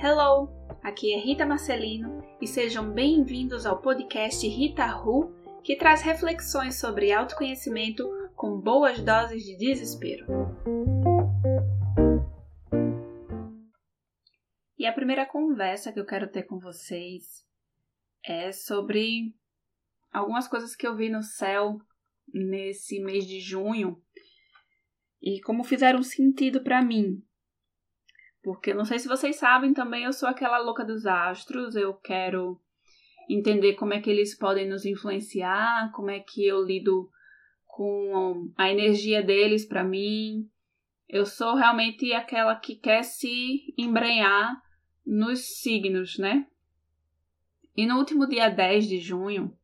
Hello, aqui é Rita Marcelino e sejam bem-vindos ao podcast Rita Ru, que traz reflexões sobre autoconhecimento com boas doses de desespero. E a primeira conversa que eu quero ter com vocês é sobre algumas coisas que eu vi no céu nesse mês de junho e como fizeram sentido para mim. Porque não sei se vocês sabem também, eu sou aquela louca dos astros, eu quero entender como é que eles podem nos influenciar, como é que eu lido com a energia deles para mim. Eu sou realmente aquela que quer se embrenhar nos signos, né? E no último dia 10 de junho,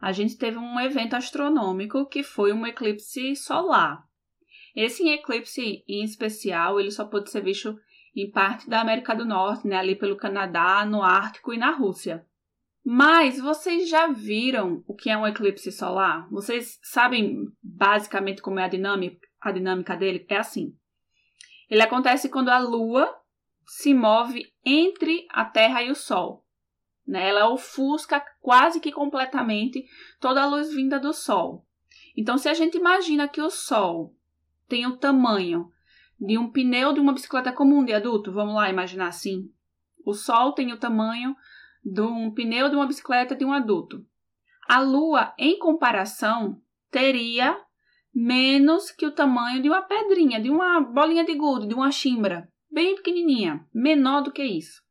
a gente teve um evento astronômico que foi um eclipse solar. Esse eclipse em especial, ele só pôde ser visto em parte da América do Norte, né, ali pelo Canadá, no Ártico e na Rússia. Mas vocês já viram o que é um eclipse solar? Vocês sabem basicamente como é a dinâmica, a dinâmica dele? É assim. Ele acontece quando a Lua se move entre a Terra e o Sol. Né? Ela ofusca quase que completamente toda a luz vinda do Sol. Então, se a gente imagina que o Sol tem o tamanho de um pneu de uma bicicleta comum de adulto, vamos lá imaginar assim. O Sol tem o tamanho de um pneu de uma bicicleta de um adulto. A Lua, em comparação, teria menos que o tamanho de uma pedrinha, de uma bolinha de gude, de uma chimbra, bem pequenininha, menor do que isso.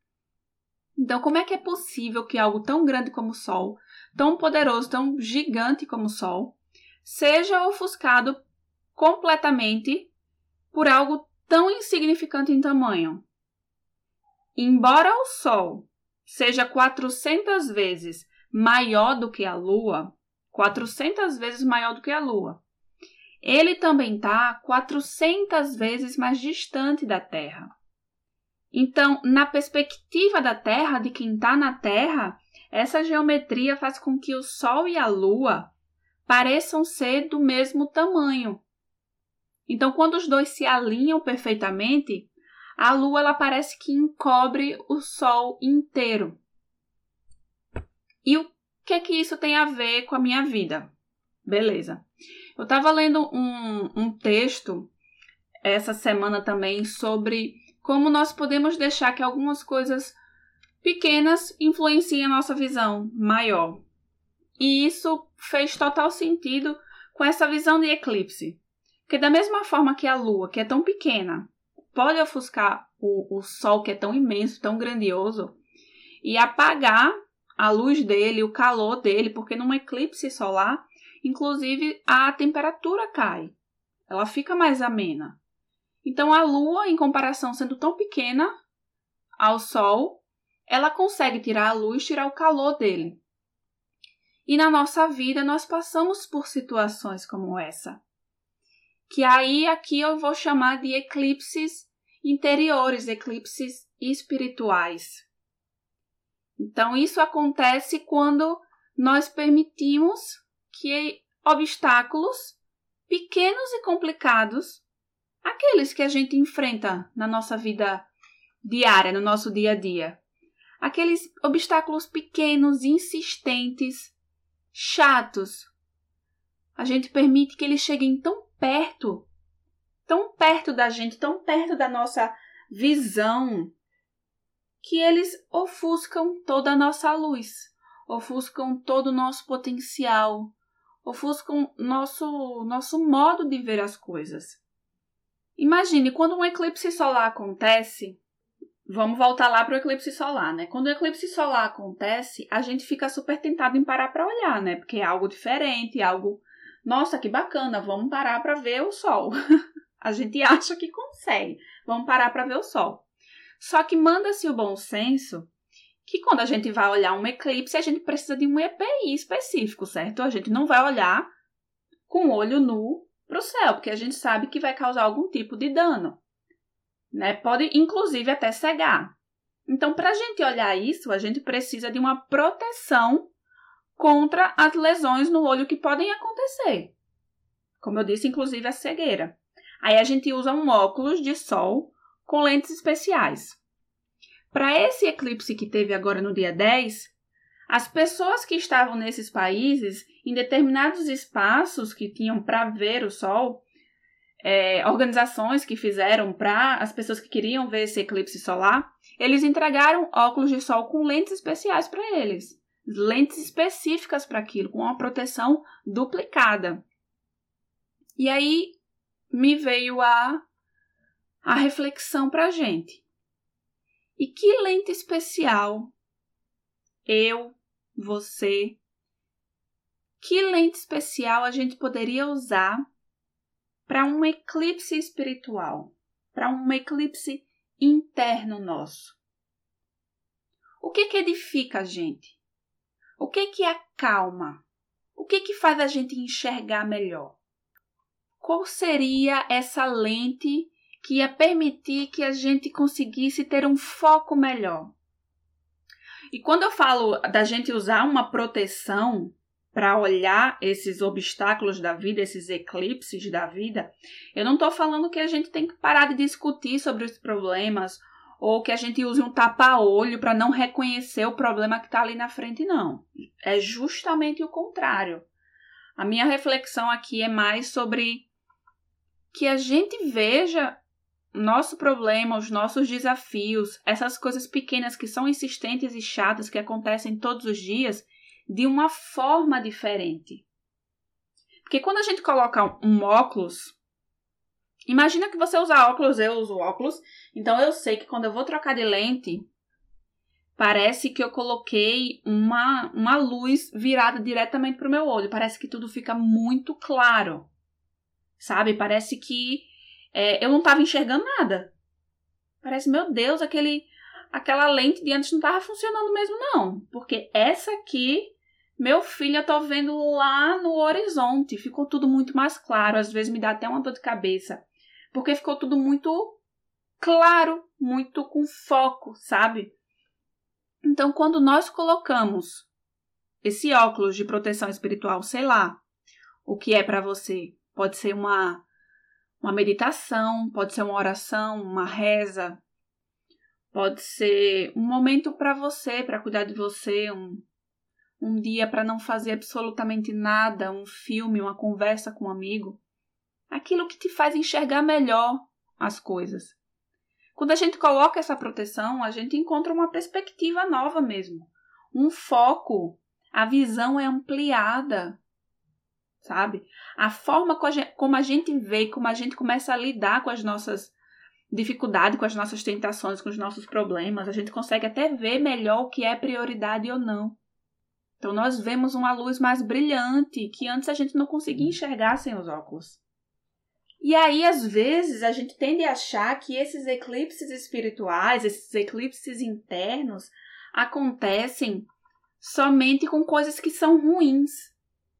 Então, como é que é possível que algo tão grande como o Sol, tão poderoso, tão gigante como o Sol, seja ofuscado completamente por algo tão insignificante em tamanho? Embora o Sol seja 400 vezes maior do que a Lua, 400 vezes maior do que a Lua, ele também está 400 vezes mais distante da Terra. Então, na perspectiva da Terra, de quem está na Terra, essa geometria faz com que o Sol e a Lua pareçam ser do mesmo tamanho. Então, quando os dois se alinham perfeitamente, a Lua ela parece que encobre o Sol inteiro. E o que é que isso tem a ver com a minha vida? Beleza. Eu estava lendo um, um texto essa semana também sobre como nós podemos deixar que algumas coisas pequenas influenciem a nossa visão maior. E isso fez total sentido com essa visão de eclipse. Porque da mesma forma que a lua, que é tão pequena, pode ofuscar o, o sol, que é tão imenso, tão grandioso, e apagar a luz dele, o calor dele, porque num eclipse solar, inclusive a temperatura cai. Ela fica mais amena. Então a Lua, em comparação sendo tão pequena ao Sol, ela consegue tirar a luz, tirar o calor dele. E na nossa vida nós passamos por situações como essa. Que aí aqui eu vou chamar de eclipses interiores, eclipses espirituais. Então isso acontece quando nós permitimos que obstáculos pequenos e complicados aqueles que a gente enfrenta na nossa vida diária, no nosso dia a dia. Aqueles obstáculos pequenos, insistentes, chatos. A gente permite que eles cheguem tão perto, tão perto da gente, tão perto da nossa visão, que eles ofuscam toda a nossa luz, ofuscam todo o nosso potencial, ofuscam nosso nosso modo de ver as coisas. Imagine, quando um eclipse solar acontece, vamos voltar lá para o eclipse solar, né? Quando o eclipse solar acontece, a gente fica super tentado em parar para olhar, né? Porque é algo diferente, algo, nossa, que bacana, vamos parar para ver o sol. a gente acha que consegue. Vamos parar para ver o sol. Só que manda-se o bom senso que quando a gente vai olhar um eclipse, a gente precisa de um EPI específico, certo? A gente não vai olhar com o olho nu para o céu, porque a gente sabe que vai causar algum tipo de dano. Né? Pode, inclusive, até cegar. Então, para a gente olhar isso, a gente precisa de uma proteção contra as lesões no olho que podem acontecer. Como eu disse, inclusive a cegueira. Aí a gente usa um óculos de sol com lentes especiais. para esse eclipse que teve agora no dia 10, as pessoas que estavam nesses países, em determinados espaços que tinham para ver o Sol, é, organizações que fizeram para as pessoas que queriam ver esse eclipse solar, eles entregaram óculos de sol com lentes especiais para eles. Lentes específicas para aquilo, com uma proteção duplicada. E aí me veio a, a reflexão para a gente. E que lente especial eu, você, que lente especial a gente poderia usar para um eclipse espiritual, para um eclipse interno nosso? O que que edifica a gente? O que que acalma? O que que faz a gente enxergar melhor? Qual seria essa lente que ia permitir que a gente conseguisse ter um foco melhor. E quando eu falo da gente usar uma proteção para olhar esses obstáculos da vida, esses eclipses da vida, eu não estou falando que a gente tem que parar de discutir sobre os problemas ou que a gente use um tapa-olho para não reconhecer o problema que está ali na frente, não. É justamente o contrário. A minha reflexão aqui é mais sobre que a gente veja nosso problema, os nossos desafios, essas coisas pequenas que são insistentes e chatas que acontecem todos os dias, de uma forma diferente. Porque quando a gente coloca um óculos, imagina que você usa óculos, eu uso óculos, então eu sei que quando eu vou trocar de lente, parece que eu coloquei uma, uma luz virada diretamente para o meu olho, parece que tudo fica muito claro, sabe? Parece que é, eu não estava enxergando nada. Parece, meu Deus, aquele, aquela lente de antes não estava funcionando mesmo, não. Porque essa aqui, meu filho, eu tô vendo lá no horizonte. Ficou tudo muito mais claro. Às vezes me dá até uma dor de cabeça. Porque ficou tudo muito claro, muito com foco, sabe? Então, quando nós colocamos esse óculos de proteção espiritual, sei lá, o que é para você, pode ser uma uma meditação, pode ser uma oração, uma reza, pode ser um momento para você, para cuidar de você, um, um dia para não fazer absolutamente nada, um filme, uma conversa com um amigo. Aquilo que te faz enxergar melhor as coisas. Quando a gente coloca essa proteção, a gente encontra uma perspectiva nova mesmo, um foco, a visão é ampliada, sabe? A forma como a gente vê, como a gente começa a lidar com as nossas dificuldades, com as nossas tentações, com os nossos problemas, a gente consegue até ver melhor o que é prioridade ou não. Então nós vemos uma luz mais brilhante que antes a gente não conseguia enxergar sem os óculos. E aí, às vezes, a gente tende a achar que esses eclipses espirituais, esses eclipses internos, acontecem somente com coisas que são ruins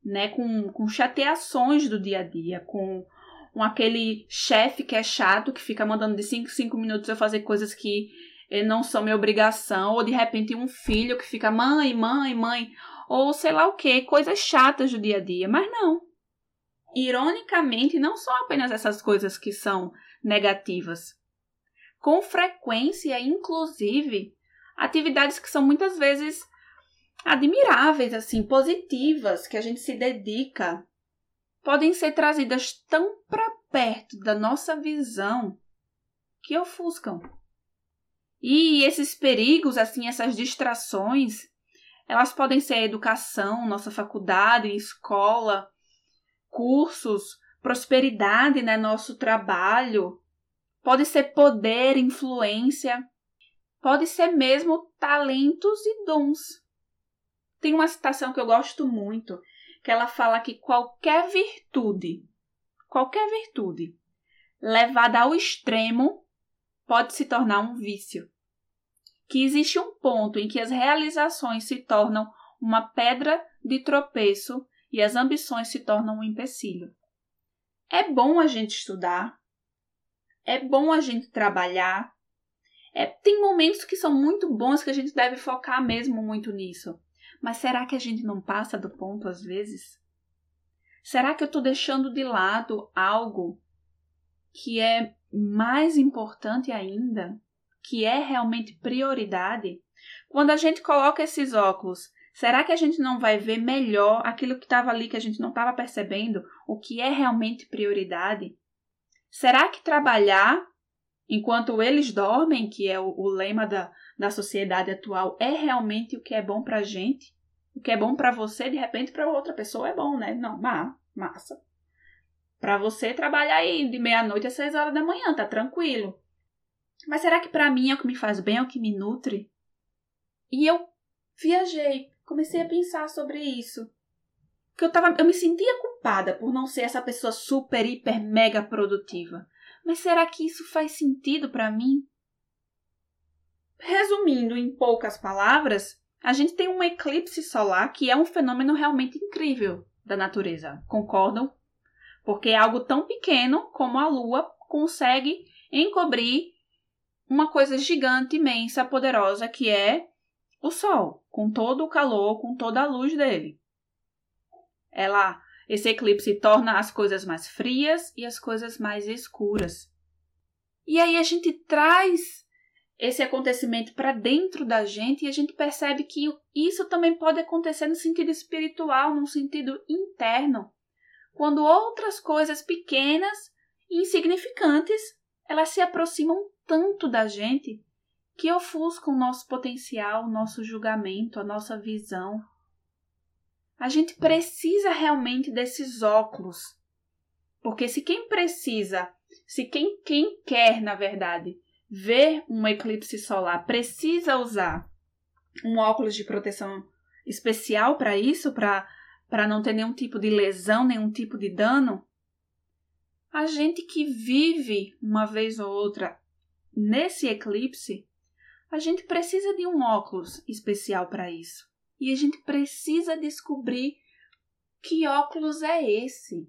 né, com, com chateações do dia a dia, com, com aquele chefe que é chato, que fica mandando de 5 em 5 minutos eu fazer coisas que eh, não são minha obrigação, ou de repente um filho que fica mãe, mãe, mãe, ou sei lá o que, coisas chatas do dia a dia, mas não. Ironicamente, não são apenas essas coisas que são negativas. Com frequência, inclusive, atividades que são muitas vezes admiráveis, assim, positivas, que a gente se dedica, podem ser trazidas tão para perto da nossa visão que ofuscam. E esses perigos, assim, essas distrações, elas podem ser a educação, nossa faculdade, escola, cursos, prosperidade, né, nosso trabalho, pode ser poder, influência, pode ser mesmo talentos e dons. Tem uma citação que eu gosto muito, que ela fala que qualquer virtude, qualquer virtude levada ao extremo pode se tornar um vício. Que existe um ponto em que as realizações se tornam uma pedra de tropeço e as ambições se tornam um empecilho. É bom a gente estudar, é bom a gente trabalhar. É, tem momentos que são muito bons que a gente deve focar mesmo muito nisso. Mas será que a gente não passa do ponto às vezes? Será que eu estou deixando de lado algo que é mais importante ainda, que é realmente prioridade? Quando a gente coloca esses óculos, será que a gente não vai ver melhor aquilo que estava ali que a gente não estava percebendo? O que é realmente prioridade? Será que trabalhar enquanto eles dormem, que é o, o lema da, da sociedade atual, é realmente o que é bom para a gente? O que é bom para você, de repente, para outra pessoa é bom, né? Não, má, massa. Para você trabalhar aí de meia-noite às seis horas da manhã, tá tranquilo. Mas será que para mim é o que me faz bem, é o que me nutre? E eu viajei, comecei a pensar sobre isso. Que eu tava, eu me sentia culpada por não ser essa pessoa super, hiper, mega produtiva. Mas será que isso faz sentido para mim? Resumindo em poucas palavras, a gente tem um eclipse solar que é um fenômeno realmente incrível da natureza. Concordam? Porque é algo tão pequeno como a Lua consegue encobrir uma coisa gigante, imensa, poderosa que é o Sol, com todo o calor, com toda a luz dele. Ela, esse eclipse torna as coisas mais frias e as coisas mais escuras. E aí a gente traz esse acontecimento para dentro da gente e a gente percebe que isso também pode acontecer no sentido espiritual, no sentido interno, quando outras coisas pequenas e insignificantes elas se aproximam tanto da gente que ofuscam o nosso potencial, o nosso julgamento, a nossa visão. A gente precisa realmente desses óculos. Porque se quem precisa, se quem, quem quer, na verdade, ver um eclipse solar precisa usar um óculos de proteção especial para isso, para não ter nenhum tipo de lesão, nenhum tipo de dano, a gente que vive uma vez ou outra nesse eclipse, a gente precisa de um óculos especial para isso. E a gente precisa descobrir que óculos é esse.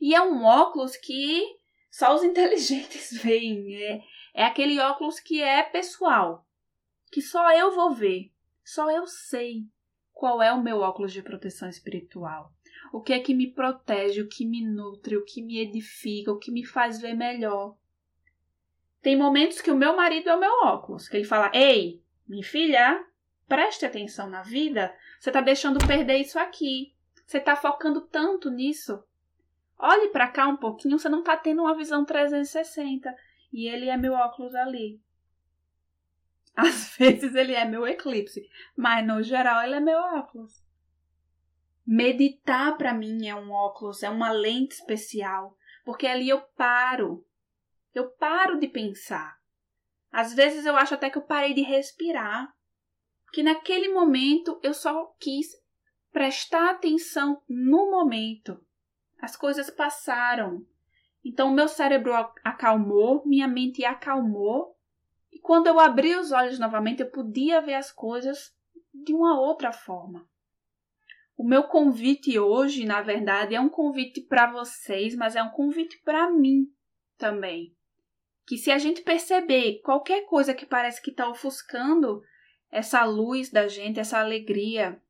E é um óculos que só os inteligentes veem. É, é aquele óculos que é pessoal, que só eu vou ver, só eu sei qual é o meu óculos de proteção espiritual. O que é que me protege, o que me nutre, o que me edifica, o que me faz ver melhor. Tem momentos que o meu marido é o meu óculos, que ele fala: Ei, minha filha, preste atenção na vida, você está deixando perder isso aqui. Você está focando tanto nisso. Olhe para cá um pouquinho, você não está tendo uma visão 360 e ele é meu óculos ali. Às vezes ele é meu eclipse, mas no geral ele é meu óculos. Meditar para mim é um óculos, é uma lente especial, porque ali eu paro. Eu paro de pensar. Às vezes eu acho até que eu parei de respirar, que naquele momento eu só quis prestar atenção no momento. As coisas passaram, então, meu cérebro acalmou, minha mente acalmou, e quando eu abri os olhos novamente, eu podia ver as coisas de uma outra forma. O meu convite hoje, na verdade, é um convite para vocês, mas é um convite para mim também. Que se a gente perceber qualquer coisa que parece que está ofuscando essa luz da gente, essa alegria,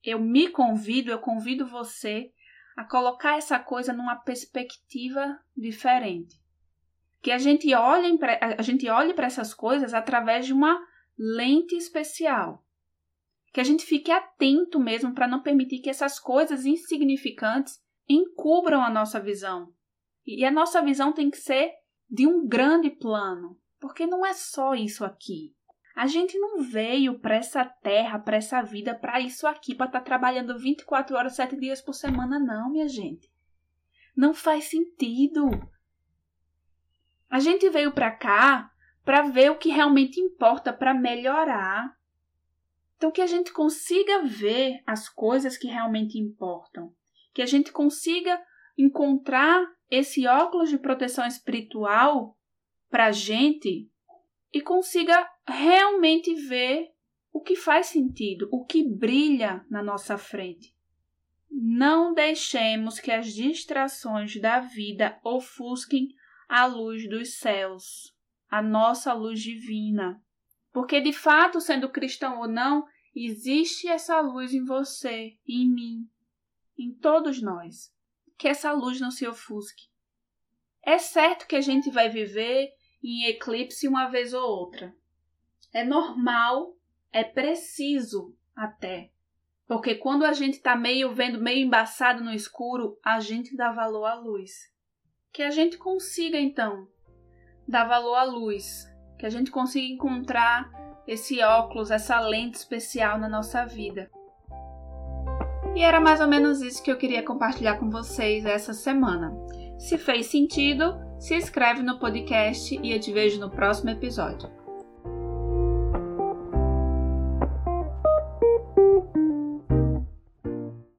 eu me convido, eu convido você a colocar essa coisa numa perspectiva diferente. Que a gente olhe, a gente olhe para essas coisas através de uma lente especial. Que a gente fique atento mesmo para não permitir que essas coisas insignificantes encubram a nossa visão. E a nossa visão tem que ser de um grande plano, porque não é só isso aqui. A gente não veio para essa terra, para essa vida, para isso aqui, para estar tá trabalhando 24 horas, 7 dias por semana, não, minha gente. Não faz sentido. A gente veio para cá para ver o que realmente importa, para melhorar. Então, que a gente consiga ver as coisas que realmente importam. Que a gente consiga encontrar esse óculos de proteção espiritual para a gente e consiga realmente ver o que faz sentido, o que brilha na nossa frente. Não deixemos que as distrações da vida ofusquem a luz dos céus, a nossa luz divina. Porque, de fato, sendo cristão ou não, existe essa luz em você, em mim, em todos nós. Que essa luz não se ofusque. É certo que a gente vai viver em eclipse uma vez ou outra. É normal, é preciso até. Porque quando a gente tá meio vendo, meio embaçado no escuro, a gente dá valor à luz. Que a gente consiga então dar valor à luz, que a gente consiga encontrar esse óculos, essa lente especial na nossa vida. E era mais ou menos isso que eu queria compartilhar com vocês essa semana. Se fez sentido, se inscreve no podcast e eu te vejo no próximo episódio.